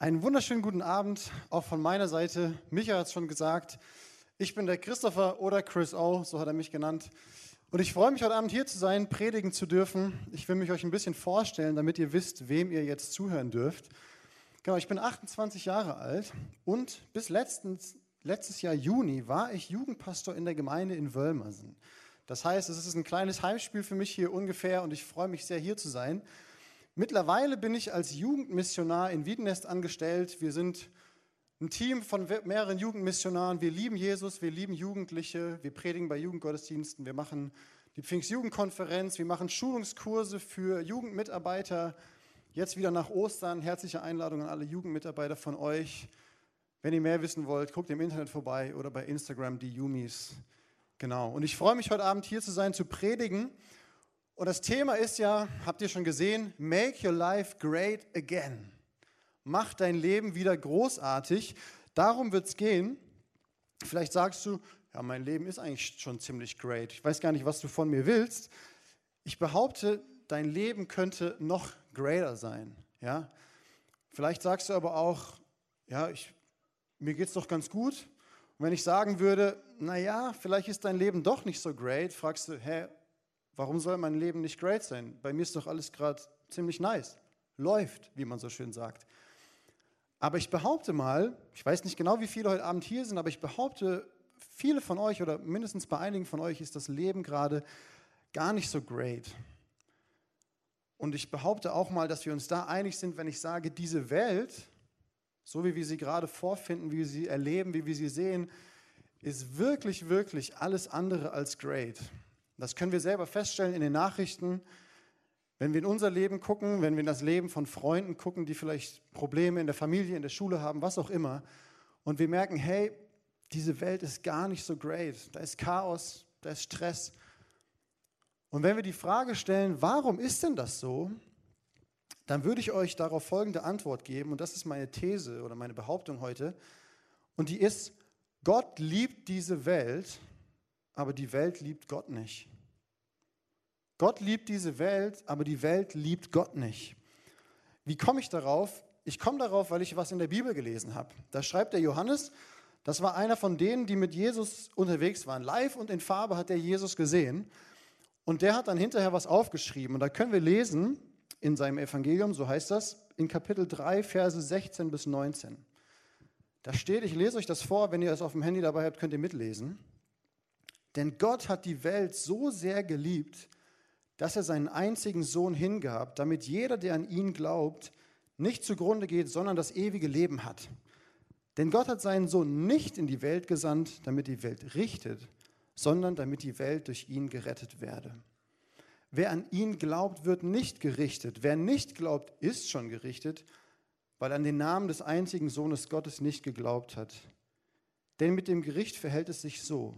Einen wunderschönen guten Abend, auch von meiner Seite. Micha hat es schon gesagt. Ich bin der Christopher oder Chris O, so hat er mich genannt. Und ich freue mich, heute Abend hier zu sein, predigen zu dürfen. Ich will mich euch ein bisschen vorstellen, damit ihr wisst, wem ihr jetzt zuhören dürft. Genau, ich bin 28 Jahre alt und bis letztens, letztes Jahr Juni war ich Jugendpastor in der Gemeinde in Wölmersen. Das heißt, es ist ein kleines Heimspiel für mich hier ungefähr und ich freue mich sehr, hier zu sein. Mittlerweile bin ich als Jugendmissionar in Wiedenest angestellt. Wir sind ein Team von mehreren Jugendmissionaren. Wir lieben Jesus, wir lieben Jugendliche, wir predigen bei Jugendgottesdiensten, wir machen die Pfingstjugendkonferenz, wir machen Schulungskurse für Jugendmitarbeiter. Jetzt wieder nach Ostern, herzliche Einladung an alle Jugendmitarbeiter von euch. Wenn ihr mehr wissen wollt, guckt im Internet vorbei oder bei Instagram die Jumis. Genau. Und ich freue mich heute Abend hier zu sein, zu predigen. Und das Thema ist ja, habt ihr schon gesehen, Make Your Life Great Again. Mach dein Leben wieder großartig. Darum wird es gehen. Vielleicht sagst du, ja, mein Leben ist eigentlich schon ziemlich great. Ich weiß gar nicht, was du von mir willst. Ich behaupte, dein Leben könnte noch greater sein. Ja? Vielleicht sagst du aber auch, ja, ich, mir geht es doch ganz gut. Und wenn ich sagen würde, naja, vielleicht ist dein Leben doch nicht so great, fragst du, hä, Warum soll mein Leben nicht great sein? Bei mir ist doch alles gerade ziemlich nice. Läuft, wie man so schön sagt. Aber ich behaupte mal, ich weiß nicht genau, wie viele heute Abend hier sind, aber ich behaupte, viele von euch oder mindestens bei einigen von euch ist das Leben gerade gar nicht so great. Und ich behaupte auch mal, dass wir uns da einig sind, wenn ich sage, diese Welt, so wie wir sie gerade vorfinden, wie wir sie erleben, wie wir sie sehen, ist wirklich, wirklich alles andere als great. Das können wir selber feststellen in den Nachrichten. Wenn wir in unser Leben gucken, wenn wir in das Leben von Freunden gucken, die vielleicht Probleme in der Familie, in der Schule haben, was auch immer, und wir merken, hey, diese Welt ist gar nicht so great. Da ist Chaos, da ist Stress. Und wenn wir die Frage stellen, warum ist denn das so, dann würde ich euch darauf folgende Antwort geben. Und das ist meine These oder meine Behauptung heute. Und die ist, Gott liebt diese Welt aber die Welt liebt Gott nicht. Gott liebt diese Welt, aber die Welt liebt Gott nicht. Wie komme ich darauf? Ich komme darauf, weil ich was in der Bibel gelesen habe. Da schreibt der Johannes, das war einer von denen, die mit Jesus unterwegs waren. Live und in Farbe hat er Jesus gesehen. Und der hat dann hinterher was aufgeschrieben. Und da können wir lesen in seinem Evangelium, so heißt das, in Kapitel 3, Verse 16 bis 19. Da steht, ich lese euch das vor, wenn ihr es auf dem Handy dabei habt, könnt ihr mitlesen. Denn Gott hat die Welt so sehr geliebt, dass er seinen einzigen Sohn hingab, damit jeder, der an ihn glaubt, nicht zugrunde geht, sondern das ewige Leben hat. Denn Gott hat seinen Sohn nicht in die Welt gesandt, damit die Welt richtet, sondern damit die Welt durch ihn gerettet werde. Wer an ihn glaubt, wird nicht gerichtet. Wer nicht glaubt, ist schon gerichtet, weil an den Namen des einzigen Sohnes Gottes nicht geglaubt hat. Denn mit dem Gericht verhält es sich so.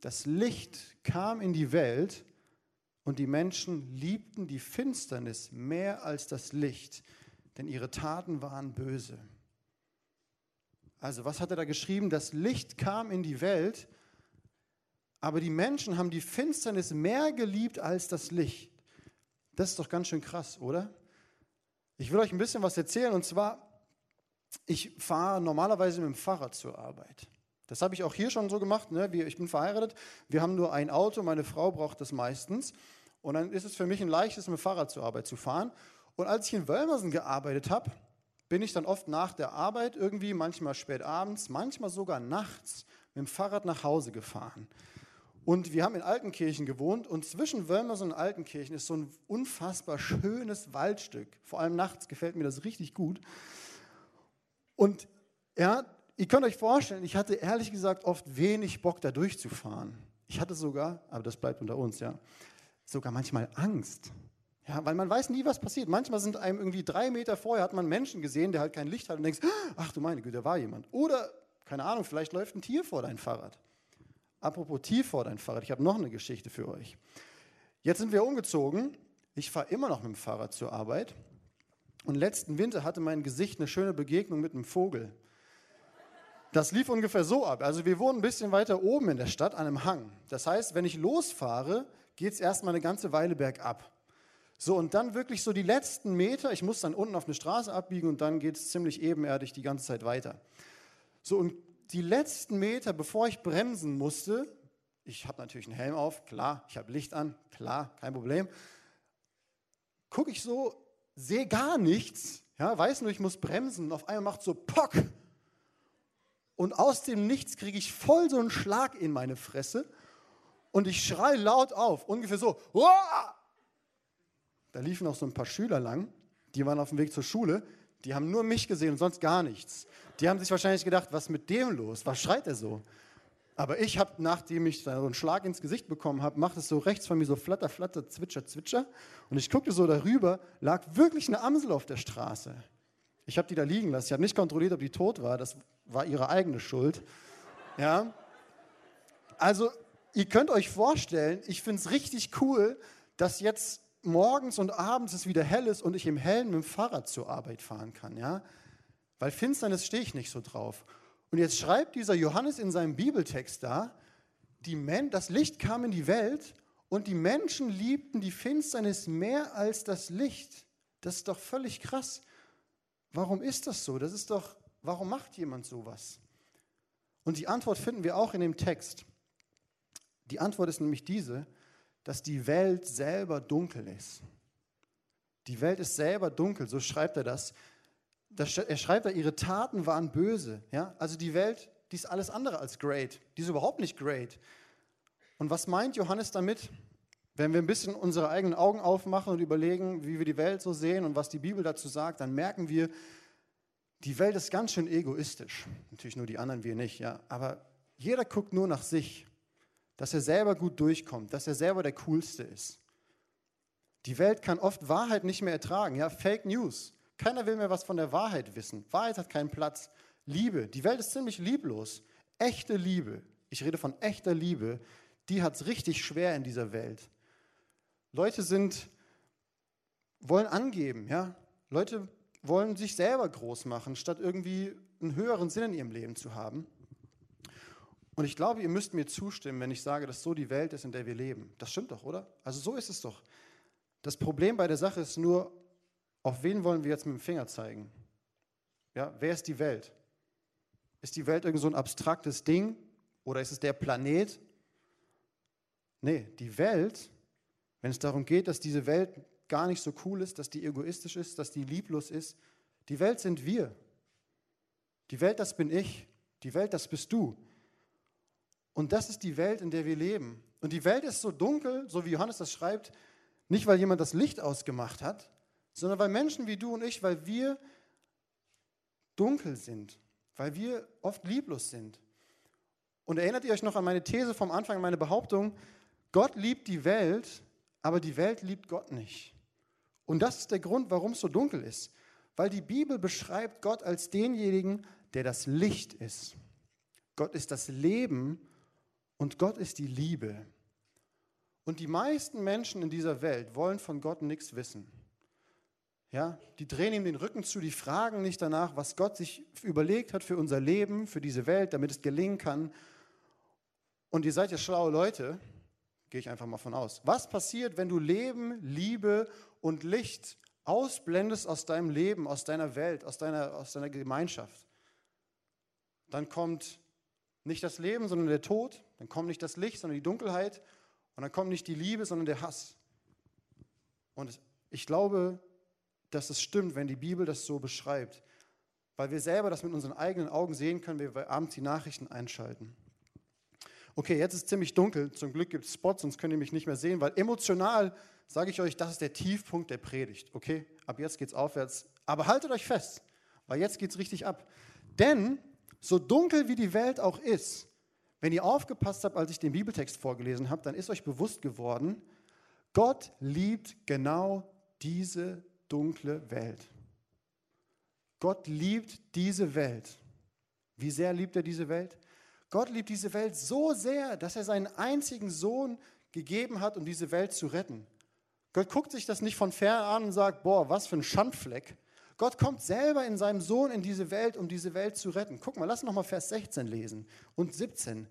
Das Licht kam in die Welt und die Menschen liebten die Finsternis mehr als das Licht, denn ihre Taten waren böse. Also was hat er da geschrieben? Das Licht kam in die Welt, aber die Menschen haben die Finsternis mehr geliebt als das Licht. Das ist doch ganz schön krass, oder? Ich will euch ein bisschen was erzählen und zwar, ich fahre normalerweise mit dem Fahrrad zur Arbeit. Das habe ich auch hier schon so gemacht. Ne? Ich bin verheiratet, wir haben nur ein Auto, meine Frau braucht das meistens. Und dann ist es für mich ein leichtes, mit dem Fahrrad zur Arbeit zu fahren. Und als ich in Wölmersen gearbeitet habe, bin ich dann oft nach der Arbeit irgendwie, manchmal spät abends, manchmal sogar nachts mit dem Fahrrad nach Hause gefahren. Und wir haben in Altenkirchen gewohnt und zwischen Wölmersen und Altenkirchen ist so ein unfassbar schönes Waldstück. Vor allem nachts gefällt mir das richtig gut. Und ja, ihr könnt euch vorstellen, ich hatte ehrlich gesagt oft wenig Bock, da durchzufahren. Ich hatte sogar, aber das bleibt unter uns, ja, sogar manchmal Angst. Ja, weil man weiß nie, was passiert. Manchmal sind einem irgendwie drei Meter vorher, hat man Menschen gesehen, der halt kein Licht hat und denkst, ach du meine Güte, da war jemand. Oder, keine Ahnung, vielleicht läuft ein Tier vor dein Fahrrad. Apropos Tier vor dein Fahrrad, ich habe noch eine Geschichte für euch. Jetzt sind wir umgezogen. Ich fahre immer noch mit dem Fahrrad zur Arbeit. Und letzten Winter hatte mein Gesicht eine schöne Begegnung mit einem Vogel. Das lief ungefähr so ab. Also wir wohnen ein bisschen weiter oben in der Stadt an einem Hang. Das heißt, wenn ich losfahre, geht es erstmal eine ganze Weile bergab. So, und dann wirklich so die letzten Meter, ich muss dann unten auf eine Straße abbiegen und dann geht es ziemlich ebenerdig die ganze Zeit weiter. So, und die letzten Meter, bevor ich bremsen musste, ich habe natürlich einen Helm auf, klar, ich habe Licht an, klar, kein Problem, gucke ich so, sehe gar nichts, ja, weiß nur, ich muss bremsen, auf einmal macht so Pock. Und aus dem Nichts kriege ich voll so einen Schlag in meine Fresse und ich schreie laut auf, ungefähr so, Uah! Da liefen auch so ein paar Schüler lang, die waren auf dem Weg zur Schule, die haben nur mich gesehen und sonst gar nichts. Die haben sich wahrscheinlich gedacht, was ist mit dem los? Was schreit er so? Aber ich habe, nachdem ich so einen Schlag ins Gesicht bekommen habe, macht es so rechts von mir so flatter, flatter, zwitscher, zwitscher. Und ich guckte so darüber, lag wirklich eine Amsel auf der Straße. Ich habe die da liegen lassen. Ich habe nicht kontrolliert, ob die tot war. Das war ihre eigene Schuld. Ja. Also, ihr könnt euch vorstellen, ich finde es richtig cool, dass jetzt morgens und abends es wieder hell ist und ich im Hellen mit dem Fahrrad zur Arbeit fahren kann, ja? Weil Finsternis stehe ich nicht so drauf. Und jetzt schreibt dieser Johannes in seinem Bibeltext da, das Licht kam in die Welt und die Menschen liebten die Finsternis mehr als das Licht. Das ist doch völlig krass. Warum ist das so? Das ist doch, warum macht jemand sowas? Und die Antwort finden wir auch in dem Text. Die Antwort ist nämlich diese, dass die Welt selber dunkel ist. Die Welt ist selber dunkel, so schreibt er das. Er schreibt da, ihre Taten waren böse. Ja? Also die Welt, die ist alles andere als great. Die ist überhaupt nicht great. Und was meint Johannes damit? Wenn wir ein bisschen unsere eigenen Augen aufmachen und überlegen, wie wir die Welt so sehen und was die Bibel dazu sagt, dann merken wir, die Welt ist ganz schön egoistisch. Natürlich nur die anderen, wir nicht, ja. Aber jeder guckt nur nach sich dass er selber gut durchkommt, dass er selber der Coolste ist. Die Welt kann oft Wahrheit nicht mehr ertragen, ja, Fake News. Keiner will mehr was von der Wahrheit wissen. Wahrheit hat keinen Platz. Liebe, die Welt ist ziemlich lieblos. Echte Liebe, ich rede von echter Liebe, die hat es richtig schwer in dieser Welt. Leute sind, wollen angeben, ja. Leute wollen sich selber groß machen, statt irgendwie einen höheren Sinn in ihrem Leben zu haben. Und ich glaube, ihr müsst mir zustimmen, wenn ich sage, dass so die Welt ist, in der wir leben. Das stimmt doch, oder? Also so ist es doch. Das Problem bei der Sache ist nur, auf wen wollen wir jetzt mit dem Finger zeigen? Ja, wer ist die Welt? Ist die Welt irgend so ein abstraktes Ding oder ist es der Planet? Nee, die Welt, wenn es darum geht, dass diese Welt gar nicht so cool ist, dass die egoistisch ist, dass die lieblos ist, die Welt sind wir. Die Welt, das bin ich. Die Welt, das bist du. Und das ist die Welt, in der wir leben. Und die Welt ist so dunkel, so wie Johannes das schreibt, nicht weil jemand das Licht ausgemacht hat, sondern weil Menschen wie du und ich, weil wir dunkel sind, weil wir oft lieblos sind. Und erinnert ihr euch noch an meine These vom Anfang, meine Behauptung, Gott liebt die Welt, aber die Welt liebt Gott nicht. Und das ist der Grund, warum es so dunkel ist. Weil die Bibel beschreibt Gott als denjenigen, der das Licht ist. Gott ist das Leben und Gott ist die Liebe. Und die meisten Menschen in dieser Welt wollen von Gott nichts wissen. Ja, die drehen ihm den Rücken zu, die fragen nicht danach, was Gott sich überlegt hat für unser Leben, für diese Welt, damit es gelingen kann. Und ihr seid ja schlaue Leute, gehe ich einfach mal von aus. Was passiert, wenn du Leben, Liebe und Licht ausblendest aus deinem Leben, aus deiner Welt, aus deiner, aus deiner Gemeinschaft? Dann kommt nicht das Leben, sondern der Tod. Dann kommt nicht das Licht, sondern die Dunkelheit. Und dann kommt nicht die Liebe, sondern der Hass. Und ich glaube, dass es stimmt, wenn die Bibel das so beschreibt. Weil wir selber das mit unseren eigenen Augen sehen können, wenn wir abends die Nachrichten einschalten. Okay, jetzt ist es ziemlich dunkel. Zum Glück gibt es Spots, sonst könnt ihr mich nicht mehr sehen, weil emotional sage ich euch, das ist der Tiefpunkt der Predigt. Okay, ab jetzt geht es aufwärts. Aber haltet euch fest, weil jetzt geht es richtig ab. Denn so dunkel wie die Welt auch ist, wenn ihr aufgepasst habt, als ich den Bibeltext vorgelesen habe, dann ist euch bewusst geworden, Gott liebt genau diese dunkle Welt. Gott liebt diese Welt. Wie sehr liebt er diese Welt? Gott liebt diese Welt so sehr, dass er seinen einzigen Sohn gegeben hat, um diese Welt zu retten. Gott guckt sich das nicht von fern an und sagt, boah, was für ein Schandfleck, Gott kommt selber in seinem Sohn in diese Welt, um diese Welt zu retten. Guck mal, lass noch mal Vers 16 lesen und 17.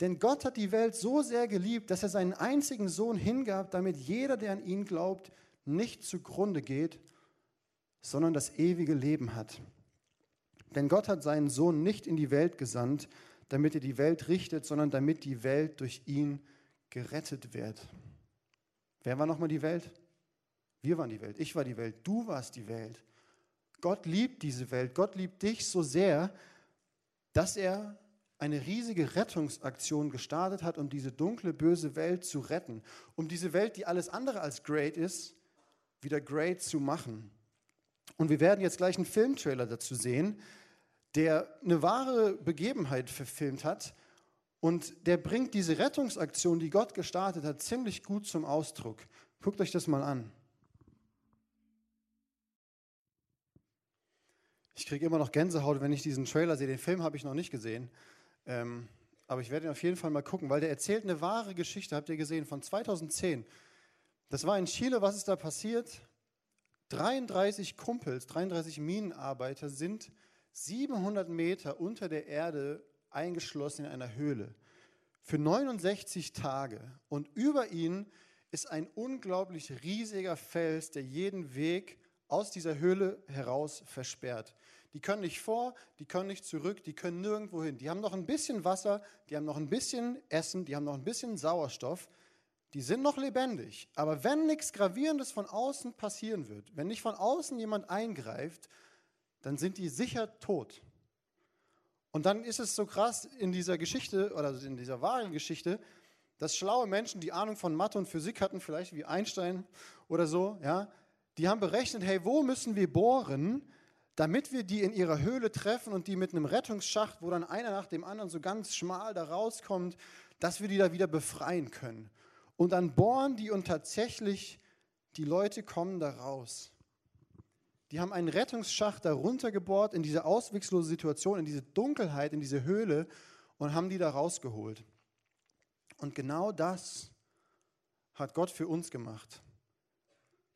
Denn Gott hat die Welt so sehr geliebt, dass er seinen einzigen Sohn hingab, damit jeder, der an ihn glaubt, nicht zugrunde geht, sondern das ewige Leben hat. Denn Gott hat seinen Sohn nicht in die Welt gesandt, damit er die Welt richtet, sondern damit die Welt durch ihn gerettet wird. Wer war nochmal die Welt? Wir waren die Welt. Ich war die Welt. Du warst die Welt. Gott liebt diese Welt. Gott liebt dich so sehr, dass er eine riesige Rettungsaktion gestartet hat, um diese dunkle, böse Welt zu retten. Um diese Welt, die alles andere als great ist, wieder great zu machen. Und wir werden jetzt gleich einen Filmtrailer dazu sehen, der eine wahre Begebenheit verfilmt hat. Und der bringt diese Rettungsaktion, die Gott gestartet hat, ziemlich gut zum Ausdruck. Guckt euch das mal an. Ich kriege immer noch Gänsehaut, wenn ich diesen Trailer sehe. Den Film habe ich noch nicht gesehen. Ähm, aber ich werde ihn auf jeden Fall mal gucken, weil der erzählt eine wahre Geschichte, habt ihr gesehen, von 2010. Das war in Chile, was ist da passiert? 33 Kumpels, 33 Minenarbeiter sind 700 Meter unter der Erde eingeschlossen in einer Höhle für 69 Tage. Und über ihnen ist ein unglaublich riesiger Fels, der jeden Weg aus dieser Höhle heraus versperrt. Die können nicht vor, die können nicht zurück, die können nirgendwo hin. Die haben noch ein bisschen Wasser, die haben noch ein bisschen Essen, die haben noch ein bisschen Sauerstoff. Die sind noch lebendig. Aber wenn nichts Gravierendes von außen passieren wird, wenn nicht von außen jemand eingreift, dann sind die sicher tot. Und dann ist es so krass in dieser Geschichte oder in dieser wahren Geschichte, dass schlaue Menschen, die Ahnung von Mathe und Physik hatten, vielleicht wie Einstein oder so, ja, die haben berechnet, hey, wo müssen wir bohren, damit wir die in ihrer Höhle treffen und die mit einem Rettungsschacht, wo dann einer nach dem anderen so ganz schmal da rauskommt, dass wir die da wieder befreien können. Und dann bohren die und tatsächlich die Leute kommen da raus. Die haben einen Rettungsschacht darunter gebohrt in diese auswegslose Situation, in diese Dunkelheit, in diese Höhle und haben die da rausgeholt. Und genau das hat Gott für uns gemacht.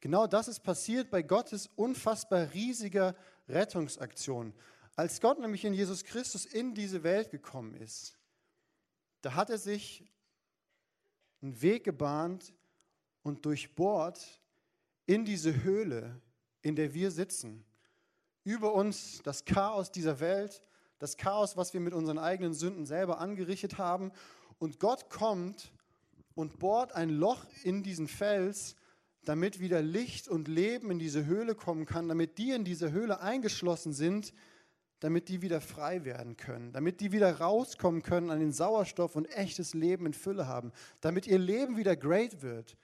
Genau das ist passiert bei Gottes unfassbar riesiger Rettungsaktion. Als Gott nämlich in Jesus Christus in diese Welt gekommen ist, da hat er sich einen Weg gebahnt und durchbohrt in diese Höhle, in der wir sitzen. Über uns das Chaos dieser Welt, das Chaos, was wir mit unseren eigenen Sünden selber angerichtet haben. Und Gott kommt und bohrt ein Loch in diesen Fels damit wieder Licht und Leben in diese Höhle kommen kann, damit die in diese Höhle eingeschlossen sind, damit die wieder frei werden können, damit die wieder rauskommen können an den Sauerstoff und echtes Leben in Fülle haben, damit ihr Leben wieder great wird.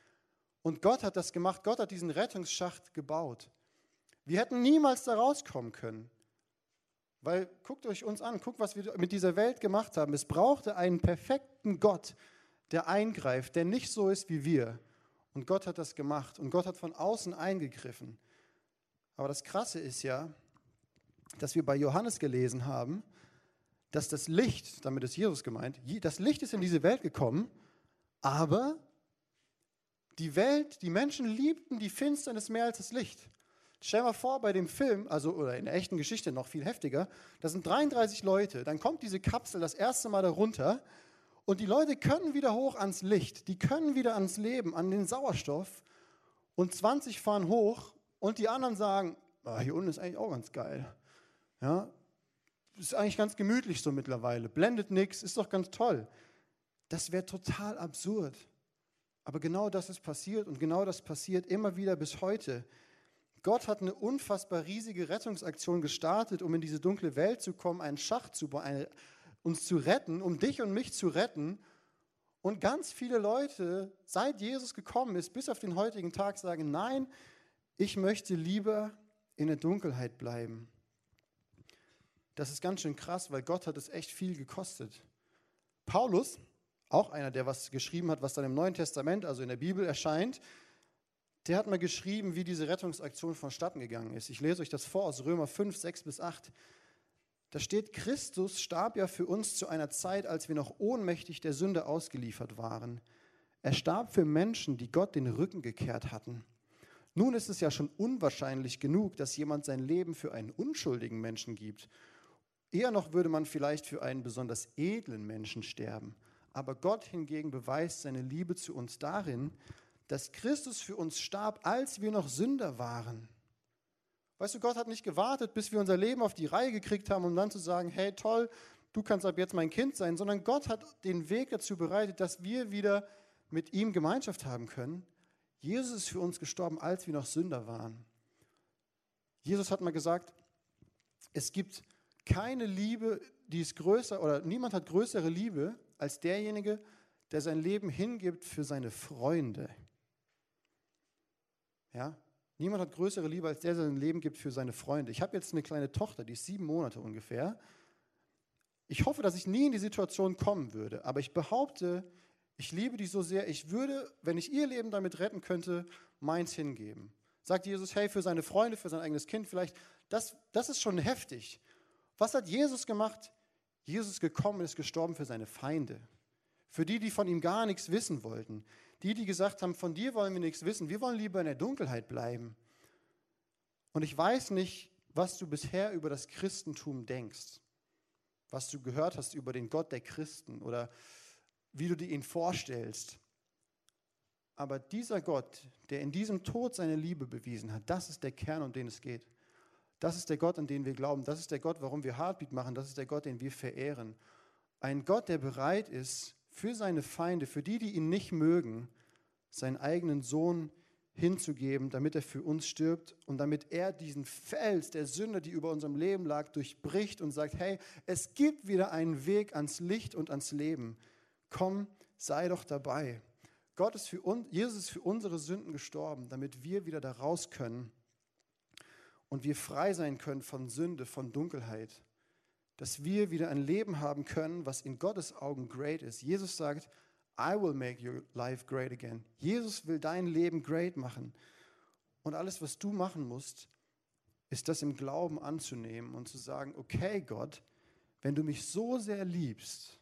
Und Gott hat das gemacht, Gott hat diesen Rettungsschacht gebaut. Wir hätten niemals da rauskommen können. Weil guckt euch uns an, guckt, was wir mit dieser Welt gemacht haben. Es brauchte einen perfekten Gott, der eingreift, der nicht so ist wie wir. Und Gott hat das gemacht und Gott hat von außen eingegriffen. Aber das Krasse ist ja, dass wir bei Johannes gelesen haben, dass das Licht, damit ist Jesus gemeint, das Licht ist in diese Welt gekommen, aber die Welt, die Menschen liebten die Finsternis mehr als das Licht. Stell dir mal vor, bei dem Film, also oder in der echten Geschichte noch viel heftiger, da sind 33 Leute, dann kommt diese Kapsel das erste Mal darunter und die Leute können wieder hoch ans Licht, die können wieder ans Leben, an den Sauerstoff. Und 20 fahren hoch und die anderen sagen, ah, hier unten ist eigentlich auch ganz geil. Ja, ist eigentlich ganz gemütlich so mittlerweile. Blendet nichts, ist doch ganz toll. Das wäre total absurd. Aber genau das ist passiert und genau das passiert immer wieder bis heute. Gott hat eine unfassbar riesige Rettungsaktion gestartet, um in diese dunkle Welt zu kommen, einen Schacht zu eine, uns zu retten, um dich und mich zu retten. Und ganz viele Leute, seit Jesus gekommen ist, bis auf den heutigen Tag, sagen, nein, ich möchte lieber in der Dunkelheit bleiben. Das ist ganz schön krass, weil Gott hat es echt viel gekostet. Paulus, auch einer, der was geschrieben hat, was dann im Neuen Testament, also in der Bibel erscheint, der hat mal geschrieben, wie diese Rettungsaktion vonstatten gegangen ist. Ich lese euch das vor aus Römer 5, 6 bis 8. Da steht, Christus starb ja für uns zu einer Zeit, als wir noch ohnmächtig der Sünde ausgeliefert waren. Er starb für Menschen, die Gott den Rücken gekehrt hatten. Nun ist es ja schon unwahrscheinlich genug, dass jemand sein Leben für einen unschuldigen Menschen gibt. Eher noch würde man vielleicht für einen besonders edlen Menschen sterben. Aber Gott hingegen beweist seine Liebe zu uns darin, dass Christus für uns starb, als wir noch Sünder waren. Weißt du, Gott hat nicht gewartet, bis wir unser Leben auf die Reihe gekriegt haben, um dann zu sagen, hey toll, du kannst ab jetzt mein Kind sein, sondern Gott hat den Weg dazu bereitet, dass wir wieder mit ihm Gemeinschaft haben können. Jesus ist für uns gestorben, als wir noch Sünder waren. Jesus hat mal gesagt, es gibt keine Liebe, die ist größer oder niemand hat größere Liebe als derjenige, der sein Leben hingibt für seine Freunde. Ja? Niemand hat größere Liebe als der, der sein Leben gibt für seine Freunde. Ich habe jetzt eine kleine Tochter, die ist sieben Monate ungefähr. Ich hoffe, dass ich nie in die Situation kommen würde, aber ich behaupte, ich liebe die so sehr, ich würde, wenn ich ihr Leben damit retten könnte, meins hingeben. Sagt Jesus, hey, für seine Freunde, für sein eigenes Kind vielleicht, das, das ist schon heftig. Was hat Jesus gemacht? Jesus gekommen und ist gestorben für seine Feinde. Für die, die von ihm gar nichts wissen wollten. Die, die gesagt haben, von dir wollen wir nichts wissen, wir wollen lieber in der Dunkelheit bleiben. Und ich weiß nicht, was du bisher über das Christentum denkst, was du gehört hast über den Gott der Christen oder wie du dir ihn vorstellst. Aber dieser Gott, der in diesem Tod seine Liebe bewiesen hat, das ist der Kern, um den es geht. Das ist der Gott, an den wir glauben. Das ist der Gott, warum wir Heartbeat machen. Das ist der Gott, den wir verehren. Ein Gott, der bereit ist, für seine Feinde, für die, die ihn nicht mögen, seinen eigenen Sohn hinzugeben, damit er für uns stirbt und damit er diesen Fels der Sünde, die über unserem Leben lag, durchbricht und sagt, hey, es gibt wieder einen Weg ans Licht und ans Leben. Komm, sei doch dabei. Gott ist für uns, Jesus ist für unsere Sünden gestorben, damit wir wieder da raus können und wir frei sein können von Sünde, von Dunkelheit dass wir wieder ein Leben haben können, was in Gottes Augen great ist. Jesus sagt, I will make your life great again. Jesus will dein Leben great machen. Und alles, was du machen musst, ist das im Glauben anzunehmen und zu sagen, okay Gott, wenn du mich so sehr liebst,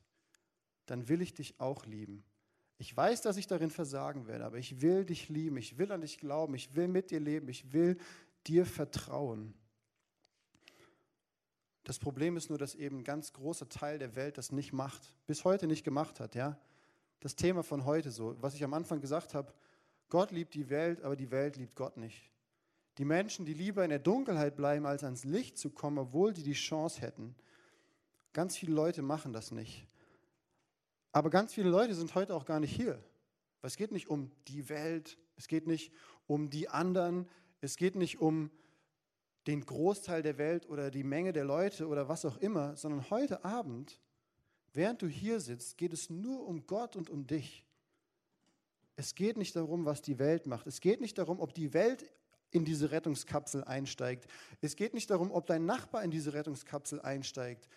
dann will ich dich auch lieben. Ich weiß, dass ich darin versagen werde, aber ich will dich lieben, ich will an dich glauben, ich will mit dir leben, ich will dir vertrauen. Das Problem ist nur, dass eben ein ganz großer Teil der Welt das nicht macht, bis heute nicht gemacht hat. Ja? Das Thema von heute so, was ich am Anfang gesagt habe, Gott liebt die Welt, aber die Welt liebt Gott nicht. Die Menschen, die lieber in der Dunkelheit bleiben, als ans Licht zu kommen, obwohl die die Chance hätten. Ganz viele Leute machen das nicht. Aber ganz viele Leute sind heute auch gar nicht hier. Es geht nicht um die Welt, es geht nicht um die anderen, es geht nicht um den Großteil der Welt oder die Menge der Leute oder was auch immer, sondern heute Abend, während du hier sitzt, geht es nur um Gott und um dich. Es geht nicht darum, was die Welt macht. Es geht nicht darum, ob die Welt in diese Rettungskapsel einsteigt. Es geht nicht darum, ob dein Nachbar in diese Rettungskapsel einsteigt.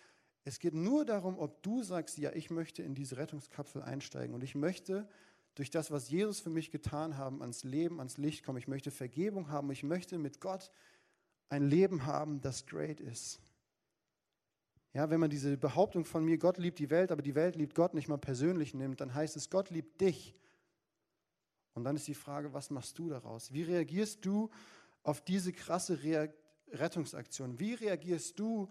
Es geht nur darum, ob du sagst, ja, ich möchte in diese Rettungskapsel einsteigen und ich möchte durch das, was Jesus für mich getan hat, ans Leben, ans Licht kommen. Ich möchte Vergebung haben. Ich möchte mit Gott ein Leben haben, das great ist. Ja, wenn man diese Behauptung von mir, Gott liebt die Welt, aber die Welt liebt Gott nicht mal persönlich nimmt, dann heißt es, Gott liebt dich. Und dann ist die Frage, was machst du daraus? Wie reagierst du auf diese krasse Re Rettungsaktion? Wie reagierst du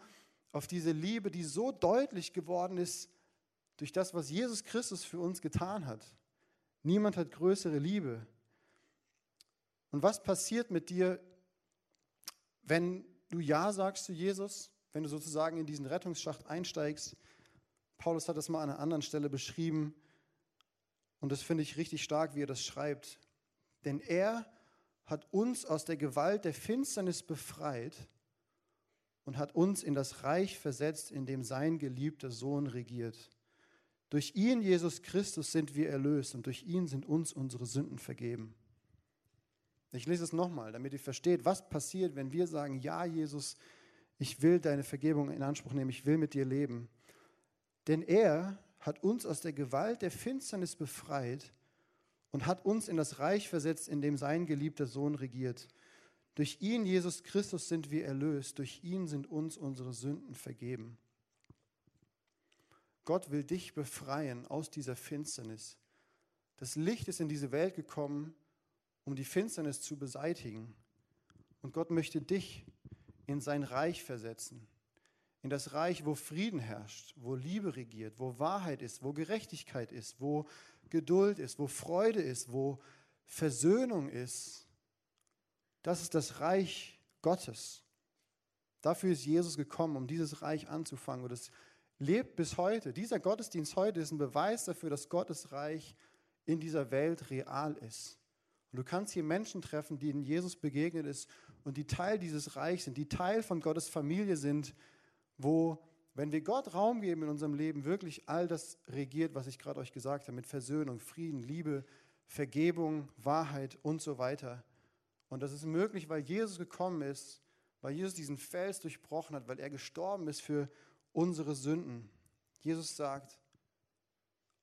auf diese Liebe, die so deutlich geworden ist durch das, was Jesus Christus für uns getan hat? Niemand hat größere Liebe. Und was passiert mit dir wenn du Ja sagst zu Jesus, wenn du sozusagen in diesen Rettungsschacht einsteigst, Paulus hat das mal an einer anderen Stelle beschrieben und das finde ich richtig stark, wie er das schreibt. Denn er hat uns aus der Gewalt der Finsternis befreit und hat uns in das Reich versetzt, in dem sein geliebter Sohn regiert. Durch ihn, Jesus Christus, sind wir erlöst und durch ihn sind uns unsere Sünden vergeben. Ich lese es nochmal, damit ihr versteht, was passiert, wenn wir sagen, ja Jesus, ich will deine Vergebung in Anspruch nehmen, ich will mit dir leben. Denn er hat uns aus der Gewalt der Finsternis befreit und hat uns in das Reich versetzt, in dem sein geliebter Sohn regiert. Durch ihn, Jesus Christus, sind wir erlöst, durch ihn sind uns unsere Sünden vergeben. Gott will dich befreien aus dieser Finsternis. Das Licht ist in diese Welt gekommen, um die Finsternis zu beseitigen. Und Gott möchte dich in sein Reich versetzen, in das Reich, wo Frieden herrscht, wo Liebe regiert, wo Wahrheit ist, wo Gerechtigkeit ist, wo Geduld ist, wo Freude ist, wo Versöhnung ist. Das ist das Reich Gottes. Dafür ist Jesus gekommen, um dieses Reich anzufangen. Und es lebt bis heute. Dieser Gottesdienst heute ist ein Beweis dafür, dass Gottes Reich in dieser Welt real ist. Und du kannst hier Menschen treffen, denen Jesus begegnet ist und die Teil dieses Reichs sind, die Teil von Gottes Familie sind, wo, wenn wir Gott Raum geben in unserem Leben, wirklich all das regiert, was ich gerade euch gesagt habe, mit Versöhnung, Frieden, Liebe, Vergebung, Wahrheit und so weiter. Und das ist möglich, weil Jesus gekommen ist, weil Jesus diesen Fels durchbrochen hat, weil er gestorben ist für unsere Sünden. Jesus sagt,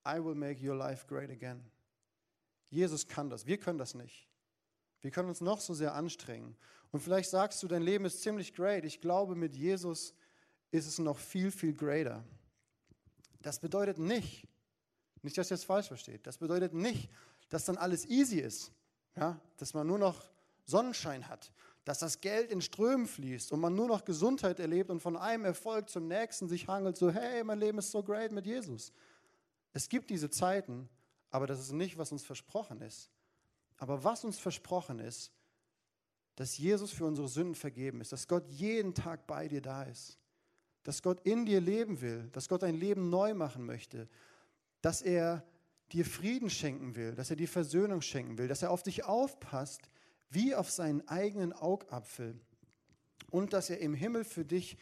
I will make your life great again. Jesus kann das, wir können das nicht. Wir können uns noch so sehr anstrengen. Und vielleicht sagst du, dein Leben ist ziemlich great. Ich glaube, mit Jesus ist es noch viel, viel greater. Das bedeutet nicht, nicht, dass ihr es falsch versteht, das bedeutet nicht, dass dann alles easy ist, ja? dass man nur noch Sonnenschein hat, dass das Geld in Strömen fließt und man nur noch Gesundheit erlebt und von einem Erfolg zum nächsten sich hangelt, so hey, mein Leben ist so great mit Jesus. Es gibt diese Zeiten, aber das ist nicht, was uns versprochen ist. Aber was uns versprochen ist, dass Jesus für unsere Sünden vergeben ist, dass Gott jeden Tag bei dir da ist, dass Gott in dir leben will, dass Gott dein Leben neu machen möchte, dass er dir Frieden schenken will, dass er dir Versöhnung schenken will, dass er auf dich aufpasst, wie auf seinen eigenen Augapfel und dass er im Himmel für dich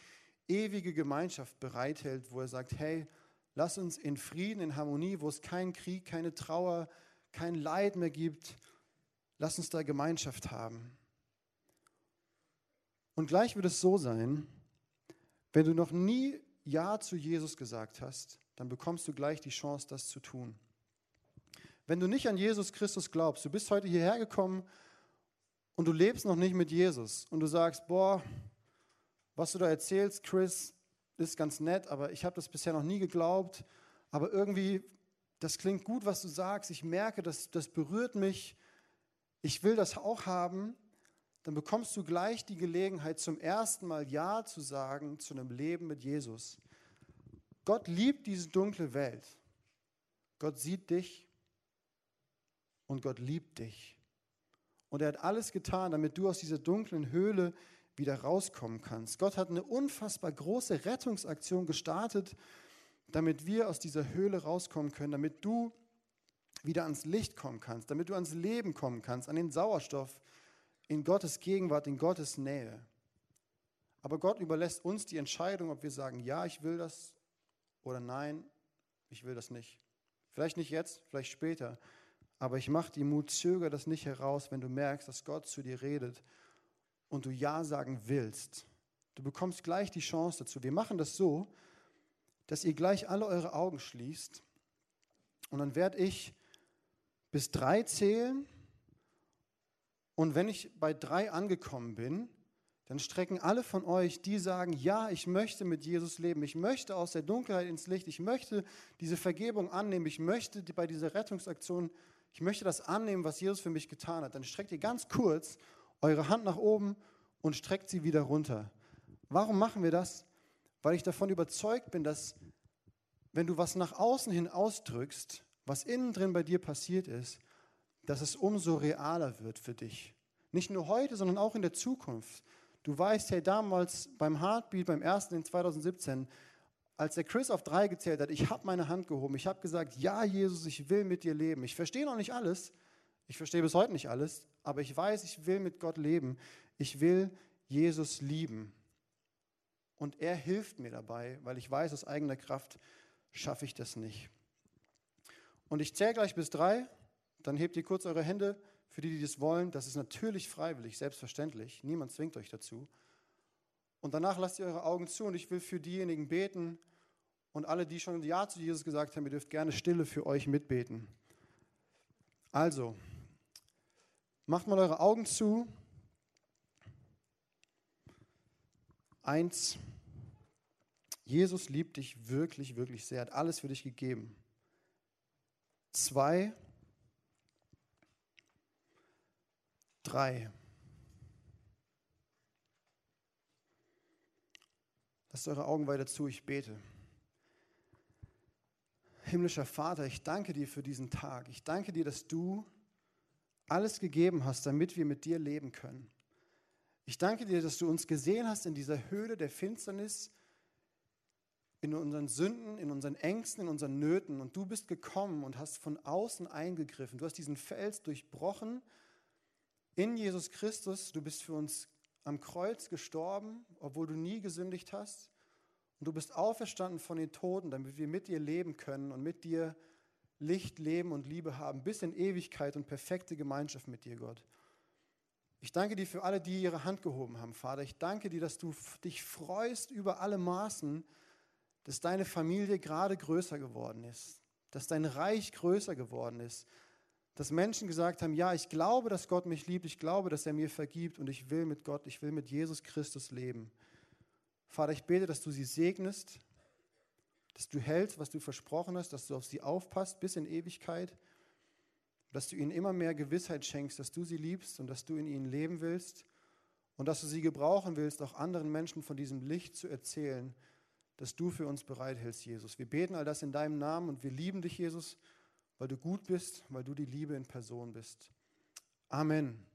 ewige Gemeinschaft bereithält, wo er sagt, hey, lass uns in Frieden, in Harmonie, wo es keinen Krieg, keine Trauer, kein Leid mehr gibt, lass uns da Gemeinschaft haben. Und gleich wird es so sein, wenn du noch nie Ja zu Jesus gesagt hast, dann bekommst du gleich die Chance, das zu tun. Wenn du nicht an Jesus Christus glaubst, du bist heute hierher gekommen und du lebst noch nicht mit Jesus und du sagst, boah, was du da erzählst, Chris, ist ganz nett, aber ich habe das bisher noch nie geglaubt, aber irgendwie, das klingt gut, was du sagst, ich merke, das, das berührt mich, ich will das auch haben, dann bekommst du gleich die Gelegenheit, zum ersten Mal Ja zu sagen zu einem Leben mit Jesus. Gott liebt diese dunkle Welt. Gott sieht dich und Gott liebt dich. Und er hat alles getan, damit du aus dieser dunklen Höhle wieder rauskommen kannst. Gott hat eine unfassbar große Rettungsaktion gestartet, damit wir aus dieser Höhle rauskommen können, damit du wieder ans Licht kommen kannst, damit du ans Leben kommen kannst, an den Sauerstoff in Gottes Gegenwart, in Gottes Nähe. Aber Gott überlässt uns die Entscheidung, ob wir sagen, ja, ich will das oder nein, ich will das nicht. Vielleicht nicht jetzt, vielleicht später. Aber ich mache die Mut, zöger das nicht heraus, wenn du merkst, dass Gott zu dir redet und du Ja sagen willst. Du bekommst gleich die Chance dazu. Wir machen das so, dass ihr gleich alle eure Augen schließt und dann werde ich bis drei zählen und wenn ich bei drei angekommen bin, dann strecken alle von euch, die sagen, ja, ich möchte mit Jesus leben, ich möchte aus der Dunkelheit ins Licht, ich möchte diese Vergebung annehmen, ich möchte bei dieser Rettungsaktion ich möchte das annehmen, was Jesus für mich getan hat, dann streckt ihr ganz kurz eure Hand nach oben und streckt sie wieder runter. Warum machen wir das? Weil ich davon überzeugt bin, dass wenn du was nach außen hin ausdrückst, was innen drin bei dir passiert ist, dass es umso realer wird für dich. Nicht nur heute, sondern auch in der Zukunft. Du weißt, hey, damals beim Heartbeat, beim ersten in 2017, als der Chris auf drei gezählt hat, ich habe meine Hand gehoben, ich habe gesagt, ja Jesus, ich will mit dir leben. Ich verstehe noch nicht alles, ich verstehe bis heute nicht alles, aber ich weiß, ich will mit Gott leben. Ich will Jesus lieben. Und er hilft mir dabei, weil ich weiß, aus eigener Kraft schaffe ich das nicht. Und ich zähle gleich bis drei, dann hebt ihr kurz eure Hände für die, die das wollen. Das ist natürlich freiwillig, selbstverständlich. Niemand zwingt euch dazu. Und danach lasst ihr eure Augen zu und ich will für diejenigen beten und alle, die schon Ja zu Jesus gesagt haben, ihr dürft gerne Stille für euch mitbeten. Also, macht mal eure Augen zu. Eins, Jesus liebt dich wirklich, wirklich sehr, hat alles für dich gegeben. Zwei, drei. Lasst eure Augen weiter zu, ich bete. Himmlischer Vater, ich danke dir für diesen Tag. Ich danke dir, dass du alles gegeben hast, damit wir mit dir leben können. Ich danke dir, dass du uns gesehen hast in dieser Höhle der Finsternis, in unseren Sünden, in unseren Ängsten, in unseren Nöten. Und du bist gekommen und hast von außen eingegriffen. Du hast diesen Fels durchbrochen in Jesus Christus. Du bist für uns am Kreuz gestorben, obwohl du nie gesündigt hast. Und du bist auferstanden von den Toten, damit wir mit dir leben können und mit dir Licht, Leben und Liebe haben, bis in Ewigkeit und perfekte Gemeinschaft mit dir, Gott. Ich danke dir für alle, die ihre Hand gehoben haben, Vater. Ich danke dir, dass du dich freust über alle Maßen, dass deine Familie gerade größer geworden ist, dass dein Reich größer geworden ist, dass Menschen gesagt haben, ja, ich glaube, dass Gott mich liebt, ich glaube, dass er mir vergibt und ich will mit Gott, ich will mit Jesus Christus leben. Vater, ich bete, dass du sie segnest, dass du hältst, was du versprochen hast, dass du auf sie aufpasst bis in Ewigkeit, dass du ihnen immer mehr Gewissheit schenkst, dass du sie liebst und dass du in ihnen leben willst und dass du sie gebrauchen willst, auch anderen Menschen von diesem Licht zu erzählen, das du für uns bereithältst, Jesus. Wir beten all das in deinem Namen und wir lieben dich, Jesus weil du gut bist, weil du die Liebe in Person bist. Amen.